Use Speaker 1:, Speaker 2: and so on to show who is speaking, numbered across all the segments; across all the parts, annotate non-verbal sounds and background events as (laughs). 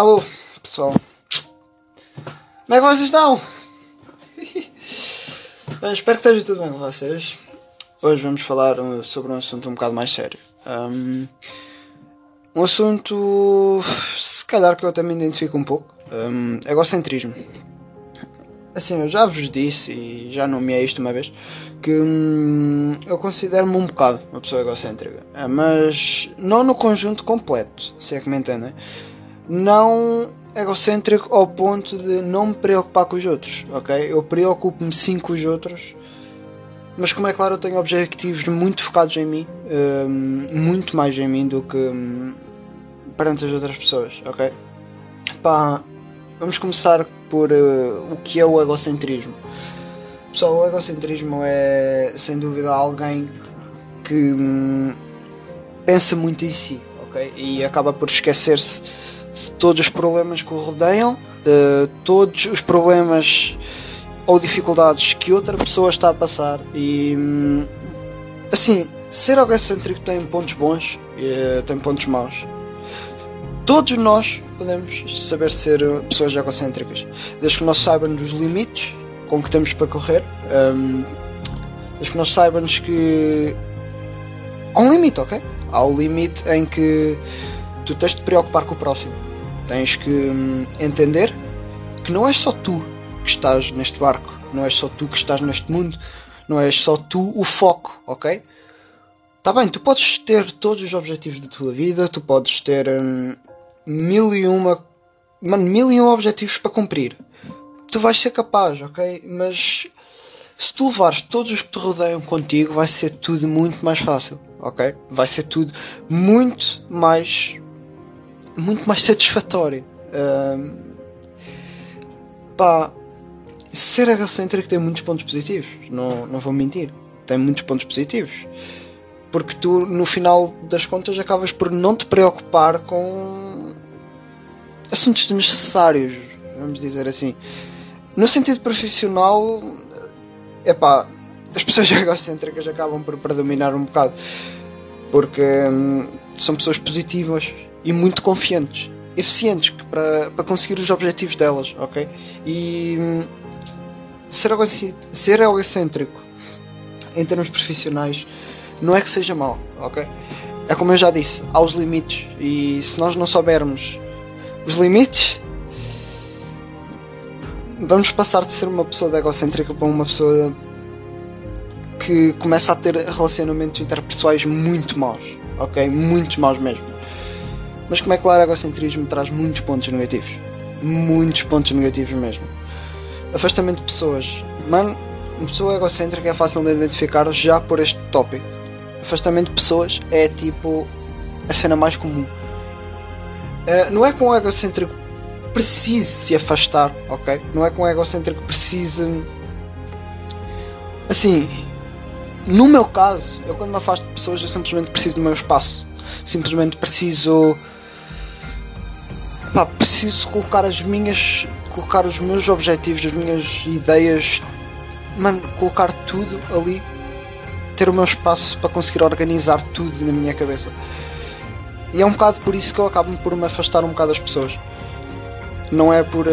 Speaker 1: Alô, pessoal. Como é que vocês estão? (laughs) Espero que esteja tudo bem com vocês. Hoje vamos falar uh, sobre um assunto um bocado mais sério. Um, um assunto, se calhar, que eu também identifico um pouco: um, egocentrismo. Assim, eu já vos disse e já nomeei isto uma vez que hum, eu considero-me um bocado uma pessoa egocêntrica, eh, mas não no conjunto completo, se é que me entendem. Não egocêntrico ao ponto de não me preocupar com os outros, ok? Eu preocupo-me sim com os outros, mas como é claro, eu tenho objetivos muito focados em mim, hum, muito mais em mim do que hum, perante as outras pessoas, ok? Pá, vamos começar por uh, o que é o egocentrismo. Pessoal, o egocentrismo é sem dúvida alguém que hum, pensa muito em si, ok? E acaba por esquecer-se todos os problemas que o rodeiam, de todos os problemas ou dificuldades que outra pessoa está a passar e hum, assim, ser egocêntrico tem pontos bons e tem pontos maus. Todos nós podemos saber ser pessoas egocêntricas, desde que nós saibamos os limites com que temos para correr, um, desde que nós saibamos que há um limite, ok? Há um limite em que tu tens de te preocupar com o próximo, tens que hum, entender que não és só tu que estás neste barco, não és só tu que estás neste mundo, não és só tu o foco, ok? Tá bem, tu podes ter todos os objetivos da tua vida, tu podes ter hum, mil e uma. Mano, mil e um objetivos para cumprir. Tu vais ser capaz, ok? Mas se tu levares todos os que te rodeiam contigo, vai ser tudo muito mais fácil, ok? Vai ser tudo muito mais. Muito mais satisfatório. Um, pá, ser egocêntrico tem muitos pontos positivos, não, não vou mentir. Tem muitos pontos positivos. Porque tu, no final das contas, acabas por não te preocupar com assuntos desnecessários, vamos dizer assim. No sentido profissional, é pá, as pessoas (laughs) egocêntricas acabam por predominar um bocado. Porque hum, são pessoas positivas e muito confiantes, eficientes para, para conseguir os objetivos delas, ok? E hum, ser, ser egocêntrico em termos profissionais não é que seja mau, ok? É como eu já disse, há os limites e se nós não soubermos os limites, vamos passar de ser uma pessoa egocêntrica para uma pessoa que começa a ter relacionamentos interpessoais muito maus, ok? Muito maus mesmo. Mas como é claro, o egocentrismo traz muitos pontos negativos. Muitos pontos negativos mesmo. Afastamento de pessoas. Mano, uma pessoa egocêntrica é fácil de identificar já por este tópico. Afastamento de pessoas é tipo a cena mais comum. Uh, não é com o egocêntrico precise se afastar, ok? Não é com o egocêntrico precise. Assim, no meu caso, eu quando me afasto de pessoas, eu simplesmente preciso do meu espaço. Simplesmente preciso. Pá, preciso colocar as minhas. colocar os meus objetivos, as minhas ideias. Mano, colocar tudo ali. Ter o meu espaço para conseguir organizar tudo na minha cabeça. E é um bocado por isso que eu acabo por me afastar um bocado das pessoas. Não é por uh,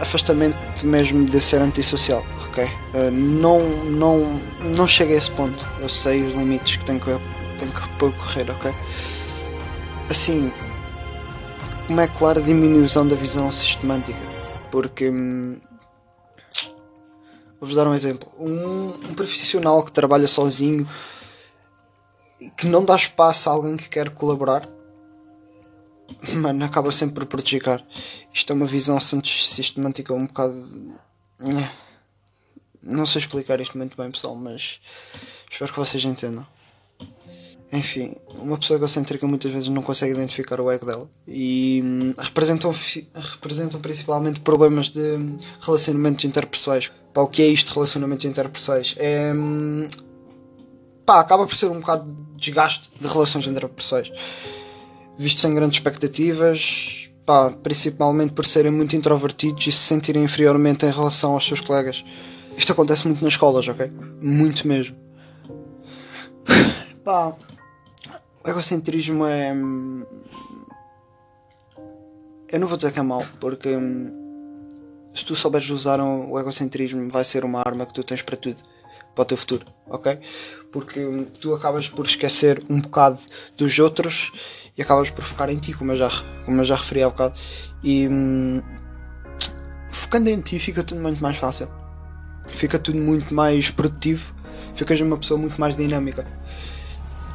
Speaker 1: afastamento mesmo de ser antissocial, ok? Uh, não, não, não chega a esse ponto. Eu sei os limites que tenho que, tenho que percorrer, ok? Assim, é claro a diminuição da visão sistemática. Porque. Hum, Vou-vos dar um exemplo. Um, um profissional que trabalha sozinho que não dá espaço a alguém que quer colaborar (laughs) mano, acaba sempre por prejudicar. Isto é uma visão sistemática um bocado. Não sei explicar isto muito bem, pessoal, mas espero que vocês entendam. Enfim, uma pessoa egocêntrica muitas vezes não consegue identificar o ego dela e hum, representam, representam principalmente problemas de relacionamentos interpessoais. Pá, o que é isto de relacionamentos interpessoais? É. Hum, pá, acaba por ser um bocado de desgaste de relações interpessoais vistos sem grandes expectativas, pá, principalmente por serem muito introvertidos e se sentirem inferiormente em relação aos seus colegas. Isto acontece muito nas escolas, ok? Muito mesmo. (laughs) pá, o egocentrismo é. eu não vou dizer que é mau, porque hum, se tu souberes usar o egocentrismo, vai ser uma arma que tu tens para tudo, para o teu futuro, ok? Porque hum, tu acabas por esquecer um bocado dos outros e acabas por focar em ti, como eu já, como eu já referi há bocado. E hum, focando em ti fica tudo muito mais fácil, fica tudo muito mais produtivo, ficas uma pessoa muito mais dinâmica.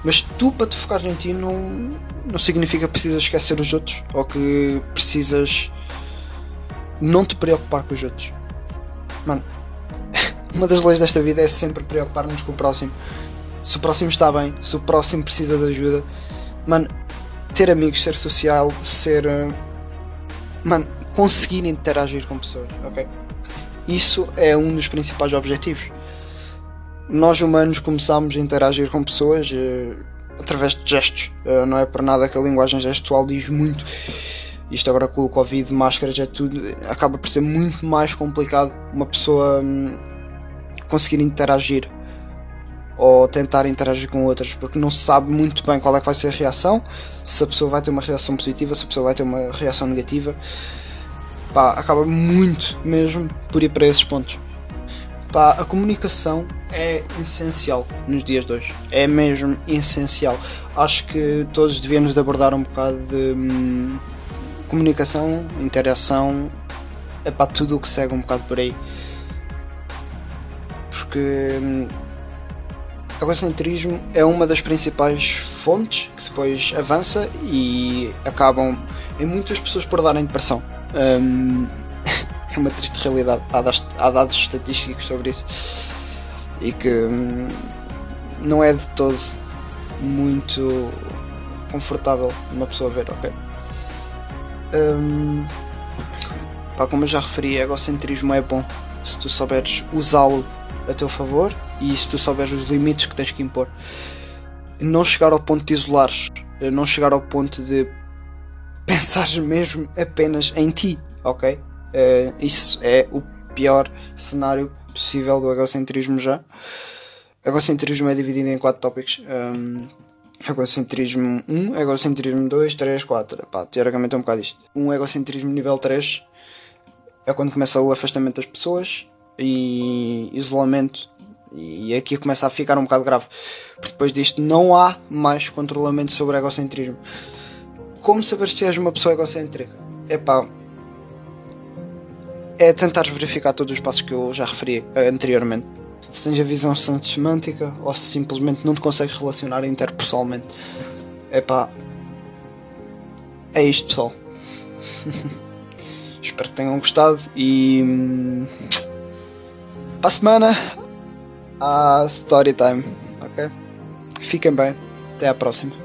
Speaker 1: Mas tu, para te focar em ti, não, não significa que precisas esquecer os outros ou que precisas não te preocupar com os outros. Mano, (laughs) uma das leis desta vida é sempre preocupar-nos com o próximo. Se o próximo está bem, se o próximo precisa de ajuda, mano, ter amigos, ser social, ser. Eh, mano, conseguir interagir com pessoas, ok? Isso é um dos principais objetivos nós humanos começamos a interagir com pessoas uh, através de gestos. Uh, não é por nada que a linguagem gestual diz muito. Isto agora com o Covid, máscaras, é tudo. Acaba por ser muito mais complicado uma pessoa um, conseguir interagir ou tentar interagir com outras, porque não se sabe muito bem qual é que vai ser a reação, se a pessoa vai ter uma reação positiva, se a pessoa vai ter uma reação negativa. Pá, acaba muito mesmo por ir para esses pontos. Pá, a comunicação é essencial nos dias de hoje. É mesmo essencial. Acho que todos devíamos abordar um bocado de hum, comunicação, interação, é para tudo o que segue um bocado por aí. Porque hum, o egocentrismo é uma das principais fontes que depois avança e acabam em muitas pessoas por darem depressão. Hum, é uma triste realidade. Há dados, há dados estatísticos sobre isso e que hum, não é de todo muito confortável uma pessoa ver, ok? Hum, pá, como eu já referi, egocentrismo é bom se tu souberes usá-lo a teu favor e se tu souberes os limites que tens que impor. Não chegar ao ponto de isolares, não chegar ao ponto de pensares mesmo apenas em ti, ok? Uh, isso é o pior cenário possível do egocentrismo já. Egocentrismo é dividido em quatro tópicos. Um, egocentrismo 1, egocentrismo 2, 3, 4. Pá, teoricamente é um bocado isto. Um egocentrismo nível 3 é quando começa o afastamento das pessoas e isolamento. E aqui começa a ficar um bocado grave. Porque depois disto não há mais controlamento sobre egocentrismo. Como saber se és uma pessoa egocêntrica? É pá, é tentar verificar todos os passos que eu já referi eh, anteriormente. Se tens a visão semântica ou se simplesmente não te consegues relacionar interpessoalmente. É pá. É isto, pessoal. (laughs) Espero que tenham gostado e. Hum, para a semana há Story Time, ok? Fiquem bem, até à próxima.